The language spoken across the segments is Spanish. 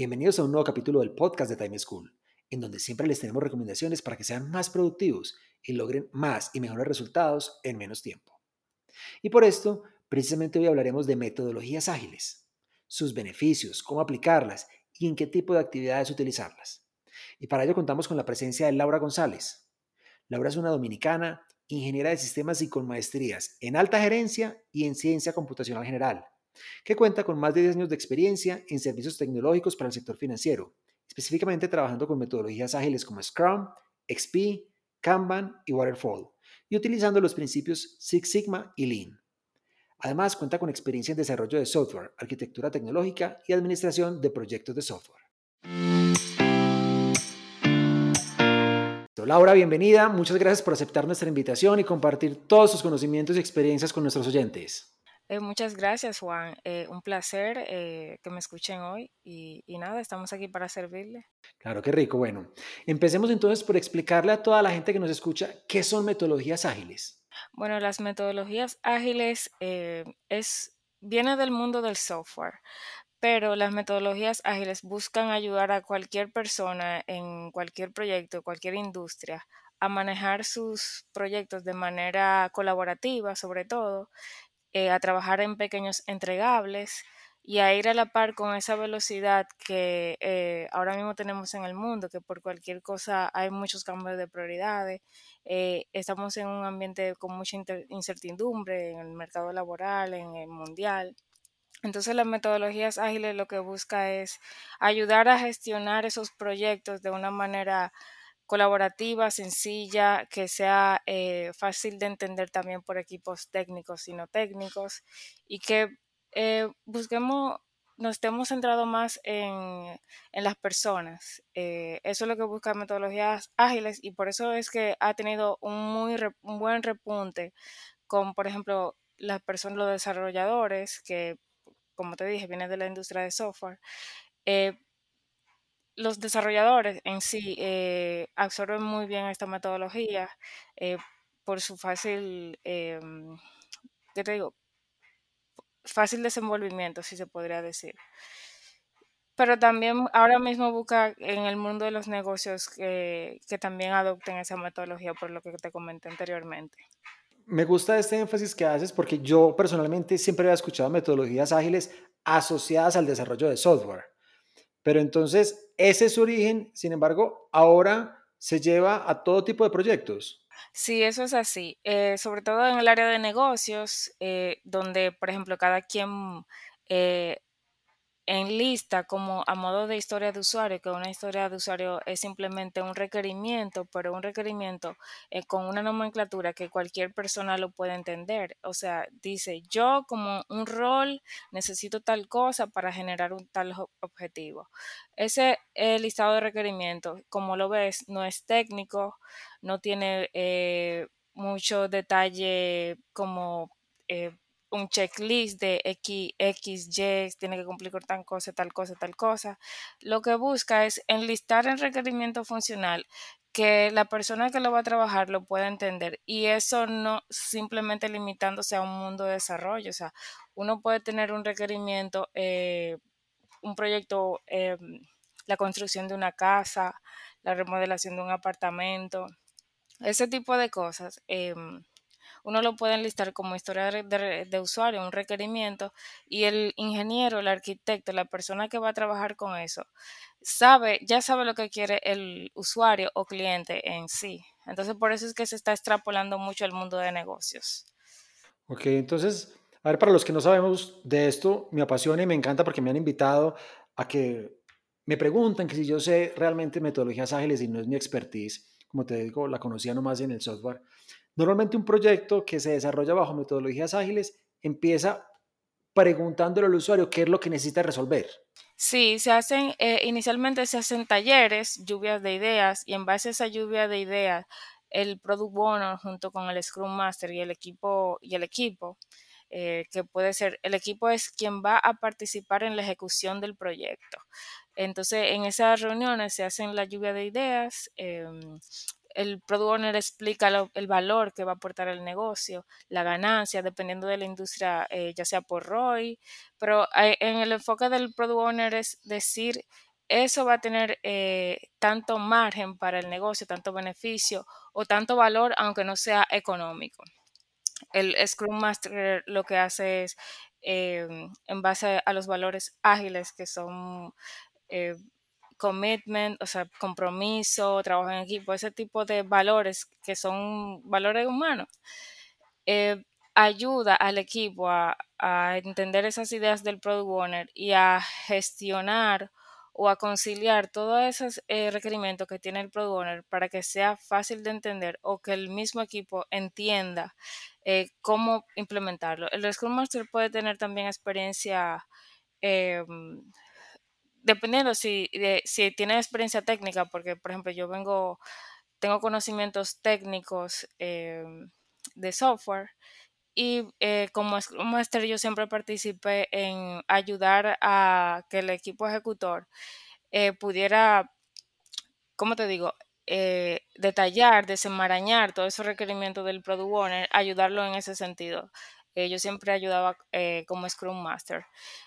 Bienvenidos a un nuevo capítulo del podcast de Time School, en donde siempre les tenemos recomendaciones para que sean más productivos y logren más y mejores resultados en menos tiempo. Y por esto, precisamente hoy hablaremos de metodologías ágiles, sus beneficios, cómo aplicarlas y en qué tipo de actividades utilizarlas. Y para ello contamos con la presencia de Laura González. Laura es una dominicana, ingeniera de sistemas y con maestrías en alta gerencia y en ciencia computacional general que cuenta con más de 10 años de experiencia en servicios tecnológicos para el sector financiero, específicamente trabajando con metodologías ágiles como Scrum, XP, Kanban y Waterfall, y utilizando los principios Six Sigma y Lean. Además, cuenta con experiencia en desarrollo de software, arquitectura tecnológica y administración de proyectos de software. Laura, bienvenida. Muchas gracias por aceptar nuestra invitación y compartir todos sus conocimientos y experiencias con nuestros oyentes. Eh, muchas gracias, Juan. Eh, un placer eh, que me escuchen hoy y, y, nada, estamos aquí para servirle. Claro, qué rico. Bueno, empecemos entonces por explicarle a toda la gente que nos escucha qué son metodologías ágiles. Bueno, las metodologías ágiles es, viene del mundo del software, pero las metodologías ágiles buscan ayudar a cualquier persona en cualquier proyecto, cualquier industria a manejar sus proyectos de manera colaborativa, sobre todo, eh, a trabajar en pequeños entregables y a ir a la par con esa velocidad que eh, ahora mismo tenemos en el mundo, que por cualquier cosa hay muchos cambios de prioridades. Eh, estamos en un ambiente con mucha incertidumbre en el mercado laboral, en el mundial. Entonces las metodologías ágiles lo que busca es ayudar a gestionar esos proyectos de una manera colaborativa, sencilla, que sea eh, fácil de entender también por equipos técnicos y no técnicos y que eh, busquemos, nos estemos centrados más en, las personas. Eh, eso es lo que busca metodologías ágiles y por eso es que ha tenido un, muy, un buen repunte con, por ejemplo, las personas, los desarrolladores, que como te dije, vienen de la industria de software los desarrolladores en sí eh, absorben muy bien esta metodología eh, por su fácil, em, ¿qué te digo? Fácil desenvolvimiento, si se podría decir. Pero también ahora mismo busca en el mundo de los negocios que, también adopten esa metodología, por lo que te comenté anteriormente. Me gusta este énfasis que haces porque yo personalmente siempre había escuchado metodologías ágiles asociadas al desarrollo de software. Pero entonces, ese es su origen, sin embargo, ahora se lleva a todo tipo de proyectos. Sí, eso es así. Eh, sobre todo en el área de negocios, eh, donde, por ejemplo, cada quien eh, en lista como a modo de historia de usuario, que una historia de usuario es simplemente un requerimiento, pero un requerimiento eh, con una nomenclatura que cualquier persona lo puede entender. O sea, dice, yo como un rol necesito tal cosa para generar un tal objetivo. Ese listado de requerimientos, como lo ves, no es técnico, no tiene eh, mucho detalle como... Eh, un checklist de X, X, Y, tiene que cumplir con tal cosa, tal cosa, tal cosa. Lo que busca es enlistar el requerimiento funcional que la persona que lo va a trabajar lo pueda entender y eso no simplemente limitándose a un mundo de desarrollo. O sea, uno puede tener un requerimiento, eh, un proyecto, eh, la construcción de una casa, la remodelación de un apartamento, ese tipo de cosas. Em, uno lo puede enlistar como historia de, usuario, un requerimiento, y el ingeniero, el arquitecto, la persona que va a trabajar con eso, sabe, ya sabe lo que quiere el usuario o cliente en sí. Entonces, por eso es que se está extrapolando mucho el mundo de negocios. Ok, entonces, a ver, para los que no sabemos de esto, me apasiona y me encanta porque me han invitado a que me preguntan que si yo sé realmente metodologías ágiles y no es mi expertise, como te digo, la conocía nomás en el software. Normalmente un proyecto que se desarrolla bajo metodologías ágiles empieza preguntándole al usuario qué es lo que necesita resolver. Sí, se hacen, eh, inicialmente se hacen talleres, lluvias de ideas, y en base a esa lluvia de ideas, el Product Owner junto con el Scrum Master y el equipo, y el equipo eh, que puede ser, el equipo es quien va a participar en la ejecución del proyecto. Entonces, en esas reuniones se hacen la lluvia de ideas, em, el product owner explica el valor que va a aportar el negocio, la ganancia, dependiendo de la industria, eh, ya sea por ROI, pero eh, en el enfoque del product owner es decir, eso va a tener eh, tanto margen para el negocio, tanto beneficio o tanto valor, aunque no sea económico. El Scrum Master lo que hace es, em, en base a los valores ágiles que son commitment, o sea, compromiso, trabajo en equipo, ese tipo de valores que son valores humanos, eh, ayuda al equipo a, entender esas ideas del product owner y a gestionar o a conciliar todos esos eh, requerimientos que tiene el product owner para que sea fácil de entender o que el mismo equipo entienda eh, cómo implementarlo. El Scrum Master puede tener también experiencia em, dependiendo si, de, si tiene experiencia técnica, porque por ejemplo yo vengo, tengo conocimientos técnicos em, de software y eh, como Scrum Master yo siempre participé en ayudar a que el equipo ejecutor eh, pudiera, ¿cómo te digo? Eh, detallar, desenmarañar todos esos requerimientos del product owner, ayudarlo en ese sentido. yo siempre ayudaba como Scrum Master.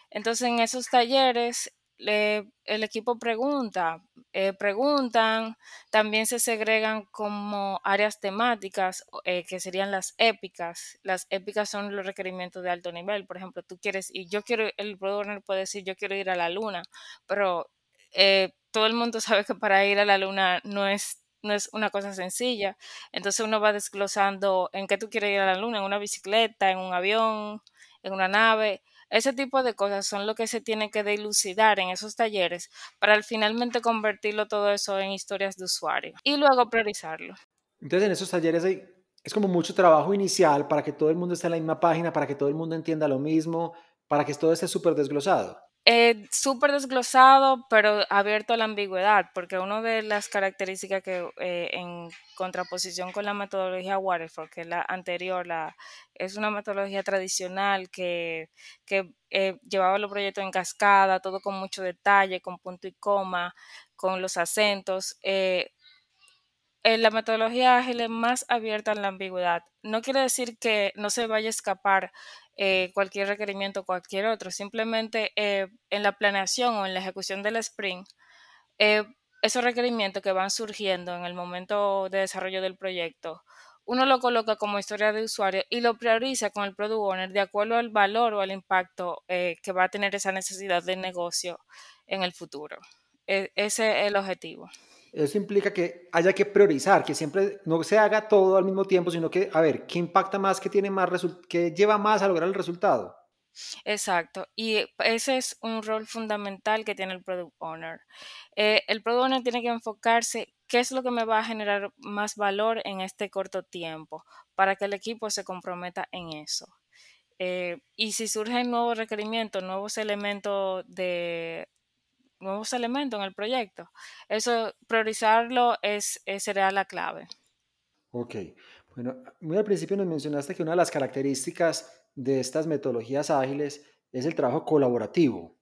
Entonces, en esos talleres el equipo pregunta, eh, preguntan, también se segregan como áreas temáticas eh, que serían las épicas. Las épicas son los requerimientos de alto nivel. Por ejemplo, tú quieres, y yo quiero, el programador puede decir, yo quiero ir a la luna, pero eh, todo el mundo sabe que para ir a la luna no es no es una cosa sencilla. Entonces uno va desglosando en qué tú quieres ir a la luna, en una bicicleta, en un avión, en una nave. Ese tipo de cosas son lo que se tiene que dilucidar en esos talleres para finalmente convertirlo todo eso en historias de usuario y luego priorizarlo. Entonces en esos talleres hay, es como mucho trabajo inicial para que todo el mundo esté en la misma página, para que todo el mundo entienda lo mismo, para que todo esté súper desglosado. Eh, súper desglosado, pero abierto a la ambigüedad, porque una de las características que eh, en contraposición con la metodología Waterfall, que es la anterior, la, es una metodología tradicional que, eh, llevaba los proyectos en cascada, todo con mucho detalle, con punto y coma, con los acentos. La metodología ágil es más abierta a la ambigüedad. No quiere decir que no se vaya a escapar eh, cualquier requerimiento, cualquier otro. Simplemente eh, en la planeación o en la ejecución del sprint, eh, esos requerimientos que van surgiendo en el momento de desarrollo del proyecto, uno lo coloca como historia de usuario y lo prioriza con el product owner de acuerdo al valor o al impacto que va a tener esa necesidad de negocio en el futuro. E, ese es el objetivo. Eso implica que haya que priorizar, que siempre no se haga todo al mismo tiempo, sino que, a ver, ¿qué impacta más, qué tiene más, qué lleva más a lograr el resultado? Exacto, y ese es un rol fundamental que tiene el Product Owner. Eh, el Product Owner tiene que enfocarse qué es lo que me va a generar más valor en este corto tiempo para que el equipo se comprometa en eso. Eh, y si surgen nuevos requerimientos, nuevos elementos de nuevos elementos en el proyecto. Eso, priorizarlo es, sería la clave. Ok. Bueno, muy al principio nos mencionaste que una de las características de estas metodologías ágiles es el trabajo colaborativo.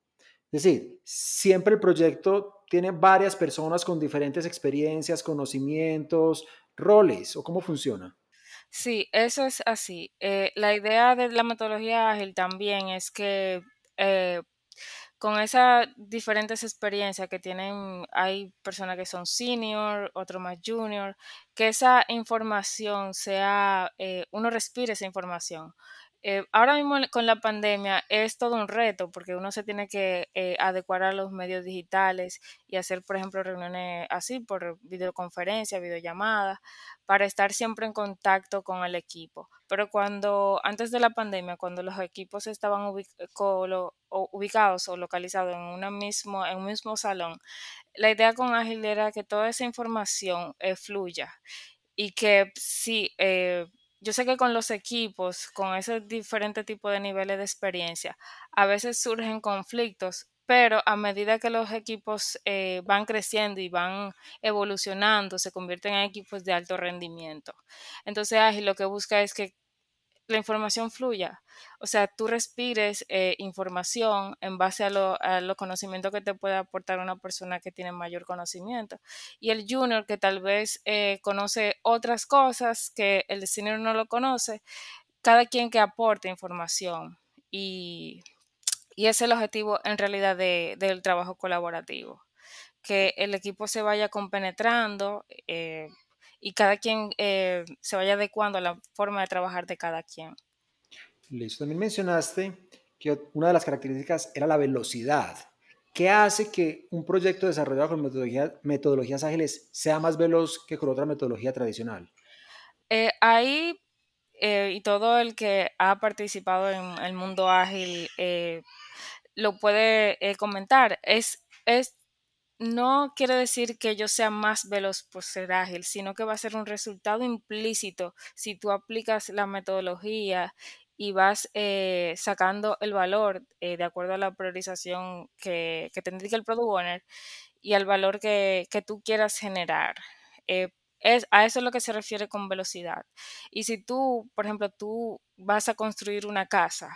Es decir, siempre el proyecto tiene varias personas con diferentes experiencias, conocimientos, roles, ¿o cómo funciona? Sí, eso es así. Eh, la idea de la metodología ágil también es que eh, con esas diferentes experiencias que tienen, hay personas que son senior, otros más junior, que esa información sea, eh, uno respire esa información. Eh, ahora mismo con la pandemia es todo un reto porque uno se tiene que eh, adecuar a los medios digitales y hacer, por ejemplo, reuniones así por videoconferencia, videollamada, para estar siempre en contacto con el equipo. Pero cuando, antes de la pandemia, cuando los equipos estaban ubicados o localizados en, una mismo, en un mismo salón, la idea con Ágil era que toda esa información eh, fluya y que sí, yo sé que con los equipos, con ese diferente tipo de niveles de experiencia, a veces surgen conflictos, pero a medida que los equipos eh, van creciendo y van evolucionando, se convierten en equipos de alto rendimiento. Entonces, Ágil lo que busca es que la información fluya. O sea, tú respires eh, información en base a, los conocimientos que te puede aportar una persona que tiene mayor conocimiento. Y el junior que tal vez eh, conoce otras cosas que el senior no lo conoce, cada quien que aporte información. Y, ese es el objetivo en realidad del trabajo colaborativo. Que el equipo se vaya compenetrando. Eh, y cada quien eh, se vaya adecuando a la forma de trabajar de cada quien. Listo. También mencionaste que una de las características era la velocidad. ¿Qué hace que un proyecto desarrollado con metodologías ágiles sea más veloz que con otra metodología tradicional? Eh, ahí, eh, y todo el que ha participado en el mundo ágil lo puede comentar, es, es no quiere decir que yo sea más veloz por ser ágil, sino que va a ser un resultado implícito si tú aplicas la metodología y vas eh, sacando el valor eh, de acuerdo a la priorización que, que te indica el Product Owner y al valor que, tú quieras generar. Eh, es, a eso es lo que se refiere con velocidad. Y si tú, por ejemplo, tú vas a construir una casa,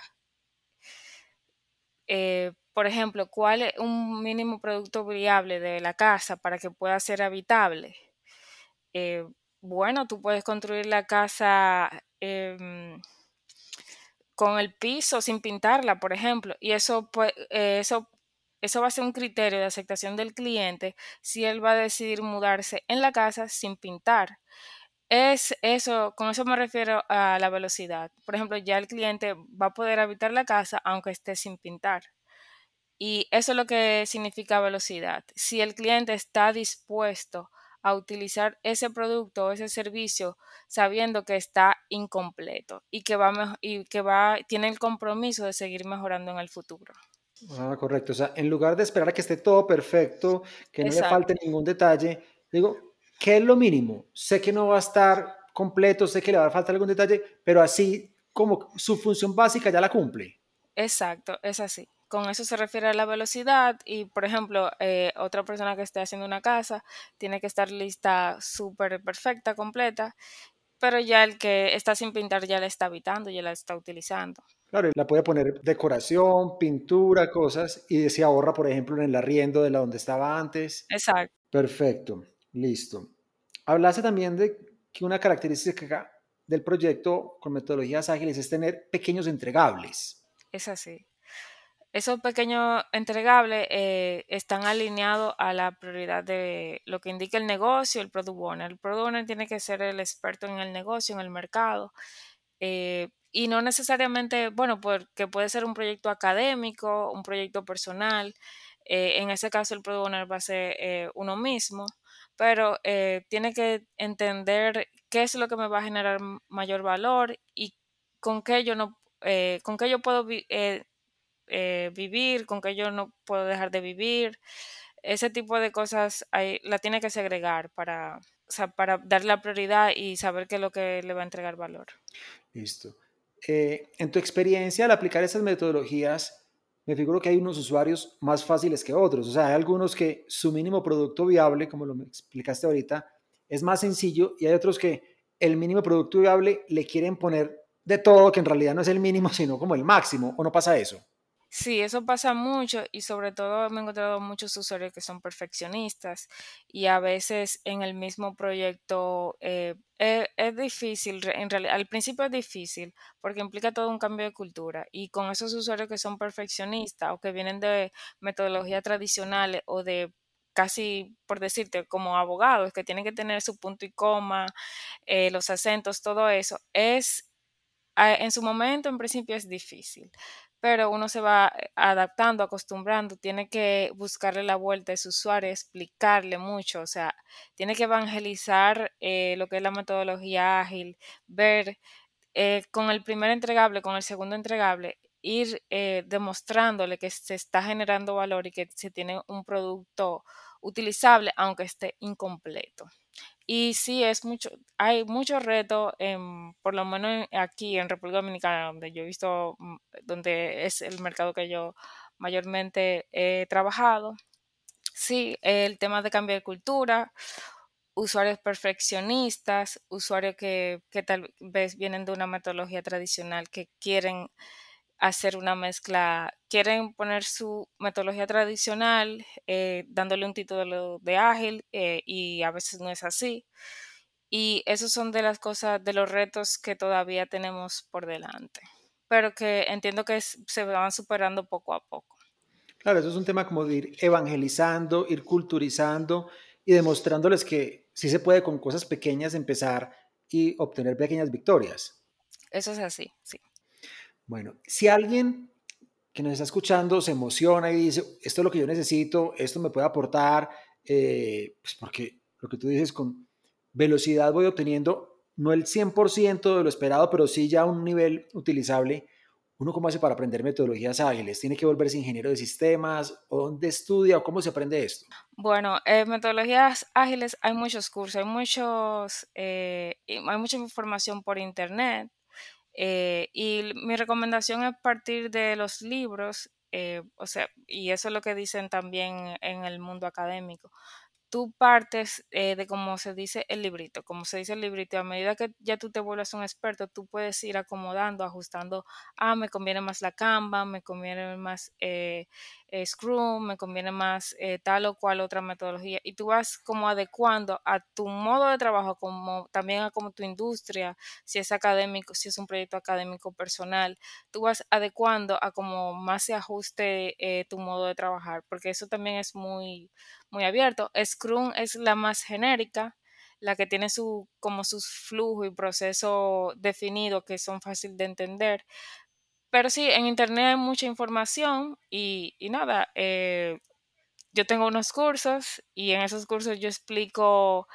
por ejemplo, cuál es un mínimo producto viable de la casa para que pueda ser habitable. Eh, bueno, tú puedes construir la casa em, con el piso sin pintarla, por ejemplo, y eso, eh, eso, eso va a ser un criterio de aceptación del cliente si él va a decidir mudarse en la casa sin pintar. Es eso, con eso me refiero a la velocidad. Por ejemplo, ya el cliente va a poder habitar la casa aunque esté sin pintar. Y eso es lo que significa velocidad. Si el cliente está dispuesto a utilizar ese producto o ese servicio sabiendo que está incompleto y que va y que va tiene el compromiso de seguir mejorando en el futuro. Ah, correcto. O sea, en lugar de esperar a que esté todo perfecto, que no le falte ningún detalle, digo, ¿qué es lo mínimo? Sé que no va a estar completo, sé que le va a faltar algún detalle, pero así como su función básica ya la cumple. Exacto, es así con eso se refiere a la velocidad y, por ejemplo, eh, otra persona que esté haciendo una casa tiene que estar lista súper perfecta, completa, pero ya el que está sin pintar ya la está habitando, ya la está utilizando. Claro, la puede poner decoración, pintura, cosas y se ahorra, por ejemplo, en el arriendo de la donde estaba antes. Exacto. Perfecto, listo. Hablaste también de que una característica del proyecto con metodologías ágiles es tener pequeños entregables. Es así. Esos pequeños entregables eh, están alineados a la prioridad de lo que indica el negocio, el product owner. El product owner tiene que ser el experto en el negocio, en el mercado. Eh, y no necesariamente, bueno, porque puede ser un proyecto académico, un proyecto personal. Eh, en ese caso, el product owner va a ser uno mismo, pero tiene que entender qué es lo que me va a generar mayor valor y con qué yo no, con qué yo puedo eh, vivir, con que yo no puedo dejar de vivir. Ese tipo de cosas la tiene que segregar para, para darle la prioridad y saber qué es lo que le va a entregar valor. Listo. Eh, en tu experiencia, al aplicar esas metodologías, me figuro que hay unos usuarios más fáciles que otros. O sea, hay algunos que su mínimo producto viable, como lo explicaste ahorita, es más sencillo y hay otros que el mínimo producto viable le quieren poner de todo, que en realidad no es el mínimo, sino como el máximo, ¿o no pasa eso? Sí, eso pasa mucho y sobre todo me he encontrado muchos usuarios que son perfeccionistas y a veces en el mismo proyecto eh, e, es, difícil, en realidad al principio es difícil porque implica todo un cambio de cultura y con esos usuarios que son perfeccionistas o que vienen de metodologías tradicionales o de casi, por decirte, como abogados que tienen que tener su punto y coma, eh, los acentos, todo eso, es en su momento en principio es difícil pero uno se va eh, adaptando, acostumbrando, tiene que buscarle la vuelta a su usuario, explicarle mucho, o sea, tiene que evangelizar eh, lo que es la metodología ágil, ver eh, con el primer entregable, con el segundo entregable, ir demostrándole que se está generando valor y que se tiene un producto utilizable, aunque esté incompleto. Y sí, es mucho, hay muchos retos, por lo menos aquí en República Dominicana, donde yo he visto, mm, donde es el mercado que yo mayormente he trabajado. Sí, el tema de cambio de cultura, usuarios perfeccionistas, usuarios que, que tal vez vienen de una metodología tradicional que quieren hacer una mezcla, quieren poner su metodología tradicional eh, dándole un título de ágil eh, y a veces no es así. Y esos son de las cosas, de los retos que todavía tenemos por delante, pero que entiendo que se van superando poco a poco. Claro, eso es un tema como de ir evangelizando, ir culturizando y demostrándoles que sí se puede con cosas pequeñas empezar y obtener pequeñas victorias. Eso es así, sí. Bueno, si alguien que nos está escuchando se emociona y dice, esto es lo que yo necesito, esto me puede aportar, eh, pues porque lo que tú dices, con velocidad voy obteniendo no el 100% de lo esperado, pero sí ya un nivel utilizable. ¿Uno cómo hace para aprender metodologías ágiles? ¿Tiene que volverse ingeniero de sistemas? ¿O dónde estudia? ¿O cómo se aprende esto? Bueno, en metodologías ágiles hay muchos cursos, hay, muchos, eh, hay mucha información por internet. Eh, y mi recomendación es partir de los libros, eh, o sea, y eso es lo que dicen también en el mundo académico. Tú partes eh, de cómo se dice el librito, como se dice el librito, a medida que ya tú te vuelves un experto, tú puedes ir acomodando, ajustando, ah, me conviene más la Canva, me conviene más eh, eh, Scrum, me conviene más tal o cual otra metodología, y tú vas como adecuando a tu modo de trabajo, como también a como tu industria, si es académico, si es un proyecto académico personal, tú vas adecuando a como más se ajuste tu modo de trabajar, porque eso también es muy muy abierto. Scrum es la más genérica, la que tiene su, como sus flujos y proceso definido que son fáciles de entender. Pero sí, en Internet hay mucha información y, nada, eh, yo tengo unos cursos y en esos cursos yo explico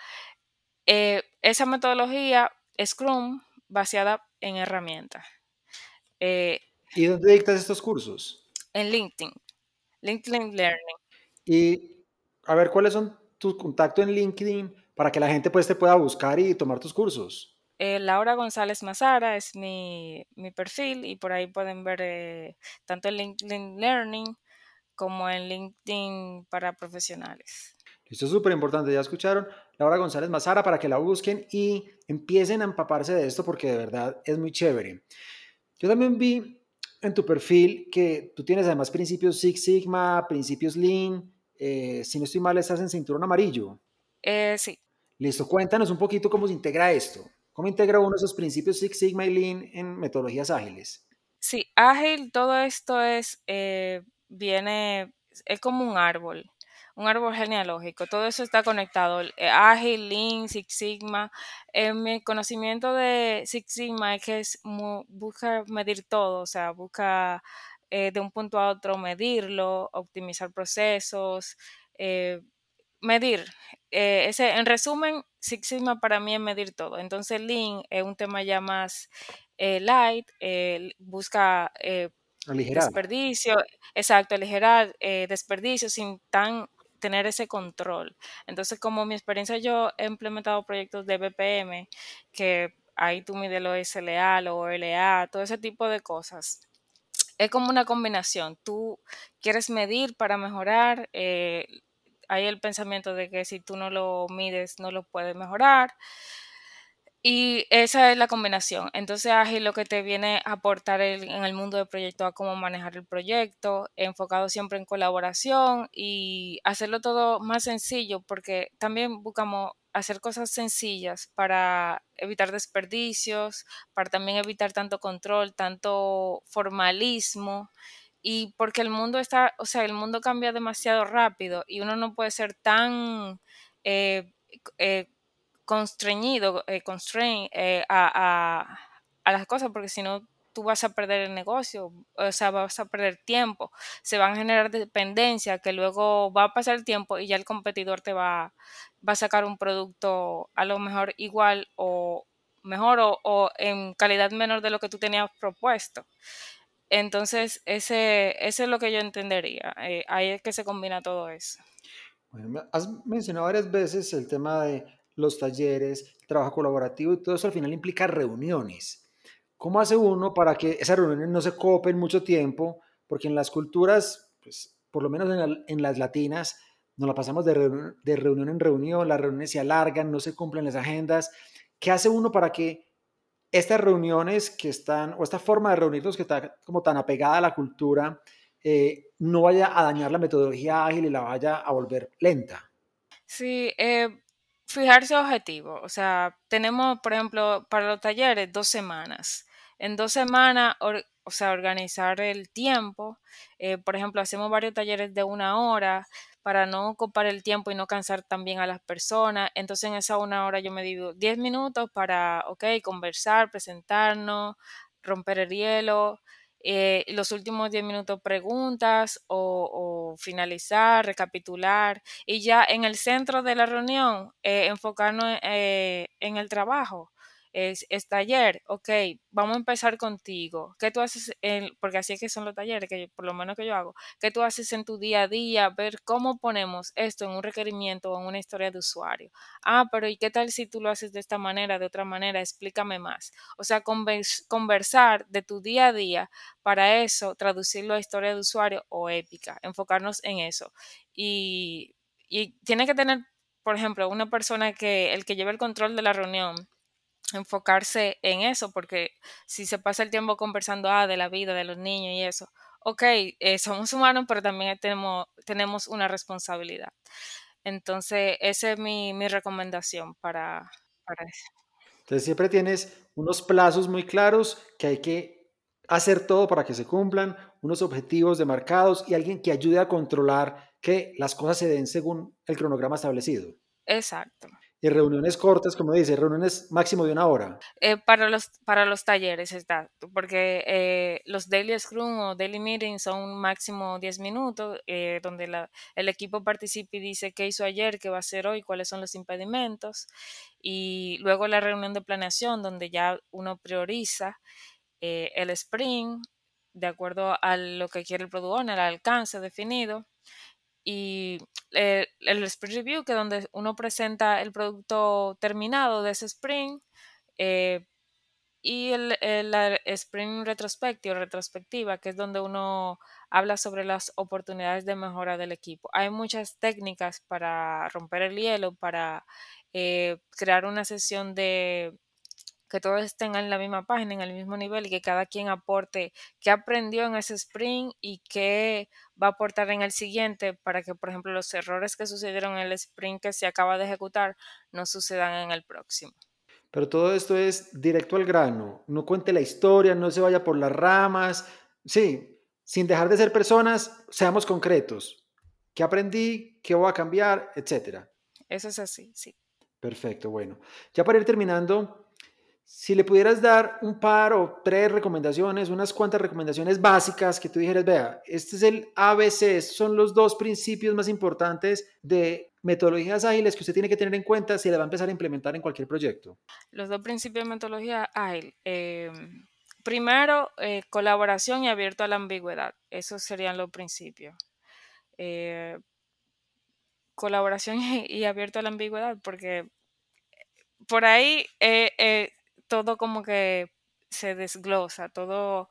eh, esa metodología Scrum basada en herramientas. Eh, ¿Y dónde dictas estos cursos? En LinkedIn, LinkedIn Learning. Y a ver, ¿cuáles son tus contactos en LinkedIn para que la gente pues te pueda buscar y tomar tus cursos? Eh, Laura González Mazara es mi, perfil y por ahí pueden ver eh, tanto en LinkedIn Learning como en LinkedIn para profesionales. Esto es súper importante, ya escucharon. Laura González Mazara para que la busquen y empiecen a empaparse de esto porque de verdad es muy chévere. Yo también vi en tu perfil que tú tienes además principios Six Sigma, principios Lean, eh, si no estoy mal, estás en cinturón amarillo. Sí. Listo, cuéntanos un poquito cómo se integra esto. ¿Cómo integra uno esos principios Six Sigma y Lean en metodologías ágiles? Sí, ágil, todo esto es, eh, viene, es como un árbol, un árbol genealógico, todo eso está conectado. ágil, Lean, Six Sigma. mi conocimiento de Six Sigma es que es busca medir todo, o sea, busca eh, de un punto a otro medirlo, optimizar procesos, eh, medir. Eh, ese, en resumen, Six Sigma para mí es medir todo. Entonces, Lean es un tema ya más light, busca desperdicio, exacto, aligerar desperdicio sin tan tener ese control. Entonces, como mi experiencia, yo he implementado proyectos de BPM, que ahí tú mides lo SLA, lo OLA, todo ese tipo de cosas es como una combinación. Tú quieres medir para mejorar. Eh, hay el pensamiento de que si tú no lo mides, no lo puedes mejorar. Y esa es la combinación. Entonces, Ágil lo que te viene a aportar en el mundo del proyecto a cómo manejar el proyecto, enfocado siempre en colaboración y hacerlo todo más sencillo, porque también buscamos hacer cosas sencillas para evitar desperdicios, para también evitar tanto control, tanto formalismo y porque el mundo está, o sea, el mundo cambia demasiado rápido y uno no puede ser tan eh, eh, constreñido, eh, eh, a, las cosas, porque si no tú vas a perder el negocio, o sea, vas a perder tiempo, se van a generar dependencia, que luego va a pasar el tiempo y ya el competidor te va, va a sacar un producto a lo mejor igual o mejor o, en calidad menor de lo que tú tenías propuesto. Entonces, ese, ese es lo que yo entendería. Eh, ahí es que se combina todo eso. has mencionado varias veces el tema de los talleres, trabajo colaborativo y todo eso al final implica reuniones. ¿Cómo hace uno para que esas reuniones no se copen mucho tiempo? Porque en las culturas, pues, por lo menos en, las latinas, nos la pasamos de, de reunión en reunión, las reuniones se alargan, no se cumplen las agendas. ¿Qué hace uno para que estas reuniones que están, o esta forma de reunirnos que está como tan apegada a la cultura, eh, no vaya a dañar la metodología ágil y la vaya a volver lenta. Sí, eh, fijarse objetivo. O sea, tenemos, por ejemplo, para los talleres, dos semanas. En dos semanas, o sea, organizar el tiempo. Eh, por ejemplo, hacemos varios talleres de una hora para no ocupar el tiempo y no cansar también a las personas. Entonces en esa una hora yo me digo 10 minutos para, ok, conversar, presentarnos, romper el hielo. Eh, los últimos 10 minutos preguntas o, finalizar, recapitular y ya en el centro de la reunión eh, enfocarnos eh, en el trabajo es, taller, ok, vamos a empezar contigo. ¿Qué tú haces? En, porque así es que son los talleres, que por lo menos que yo hago. ¿Qué tú haces en tu día a día? Ver cómo ponemos esto en un requerimiento o en una historia de usuario. Ah, pero ¿y qué tal si tú lo haces de esta manera, de otra manera? Explícame más. O sea, conversar de tu día a día para eso, traducirlo a historia de usuario o épica, enfocarnos en eso. Y, y tiene que tener, por ejemplo, una persona que el que lleve el control de la reunión enfocarse en eso, porque si se pasa el tiempo conversando ah, de la vida de los niños y eso, ok, eh, somos humanos, pero también tenemos, tenemos una responsabilidad. Entonces, esa es mi, recomendación para, para eso. Entonces, siempre tienes unos plazos muy claros que hay que hacer todo para que se cumplan, unos objetivos demarcados y alguien que ayude a controlar que las cosas se den según el cronograma establecido. Exacto. Y reuniones cortas, como dice, reuniones máximo de una hora. Eh, para, los, para los talleres, está, porque eh, los daily scrum o daily meetings son máximo 10 minutos, eh, donde la, el equipo participa y dice qué hizo ayer, qué va a hacer hoy, cuáles son los impedimentos. Y luego la reunión de planeación, donde ya uno prioriza el sprint de acuerdo a lo que quiere el productor, el alcance definido y el, sprint review, que es donde uno presenta el producto terminado de ese sprint, eh, y el, sprint retrospective retrospectiva, que es donde uno habla sobre las oportunidades de mejora del equipo. Hay muchas técnicas para romper el hielo, para eh, crear una sesión de que todos estén en la misma página, en el mismo nivel y que cada quien aporte qué aprendió en ese sprint y qué va a aportar en el siguiente para que, por ejemplo, los errores que sucedieron en el sprint que se acaba de ejecutar no sucedan en el próximo. Pero todo esto es directo al grano, no cuente la historia, no se vaya por las ramas, sí, sin dejar de ser personas, seamos concretos. ¿Qué aprendí? ¿Qué voy a cambiar? Etcétera. Eso es así, sí. Perfecto, bueno. Ya para ir terminando, si le pudieras dar un par o tres recomendaciones, unas cuantas recomendaciones básicas que tú dijeras, vea, este es el ABC, son los dos principios más importantes de metodologías ágiles que usted tiene que tener en cuenta si le va a empezar a implementar en cualquier proyecto. Los dos principios de metodología ágil. Em, primero, eh, colaboración y abierto a la ambigüedad. Esos serían los principios. Eh, colaboración y, abierto a la ambigüedad, porque por ahí eh, todo como que se desglosa, todo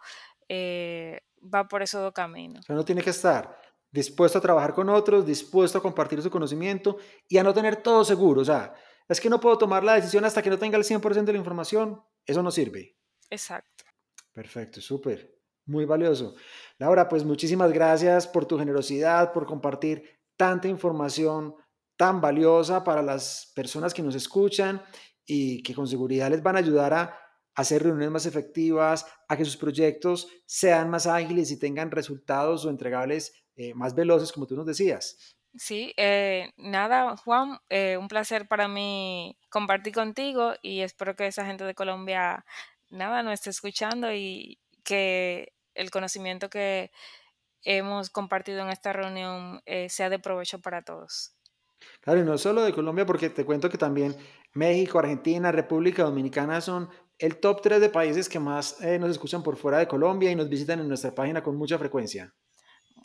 eh, va por esos dos caminos. Uno tiene que estar dispuesto a trabajar con otros, dispuesto a compartir su conocimiento y a no tener todo seguro. O sea, es que no puedo tomar la decisión hasta que no tenga el 100% de la información. Eso no sirve. Exacto. Perfecto, súper. Muy valioso. Laura, pues muchísimas gracias por tu generosidad, por compartir tanta información tan valiosa para las personas que nos escuchan y que con seguridad les van a ayudar a hacer reuniones más efectivas, a que sus proyectos sean más ágiles y tengan resultados o entregables eh, más veloces, como tú nos decías. Sí, eh, nada, Juan, eh, un placer para mí compartir contigo y espero que esa gente de Colombia, nada, nos esté escuchando y que el conocimiento que hemos compartido en esta reunión sea de provecho para todos. Claro, y no solo de Colombia, porque te cuento que también México, Argentina, República Dominicana son el top 3 de países que más eh, nos escuchan por fuera de Colombia y nos visitan en nuestra página con mucha frecuencia.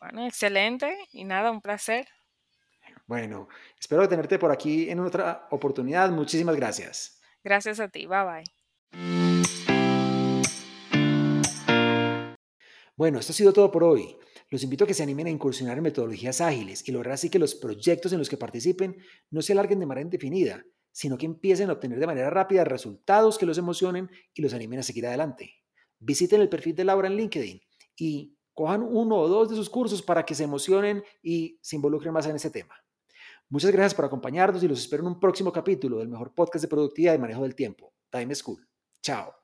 Bueno, excelente. Y nada, un placer. Bueno, espero tenerte por aquí en otra oportunidad. Muchísimas gracias. Gracias a ti. Bye bye. Bueno, esto ha sido todo por hoy. Los invito a que se animen a incursionar en metodologías ágiles y lograr así que los proyectos en los que participen no se alarguen de manera indefinida, sino que empiecen a obtener de manera rápida resultados que los emocionen y los animen a seguir adelante. Visiten el perfil de Laura en LinkedIn y cojan uno o dos de sus cursos para que se emocionen y se involucren más en ese tema. Muchas gracias por acompañarnos y los espero en un próximo capítulo del mejor podcast de productividad y manejo del tiempo, Time School. Chao.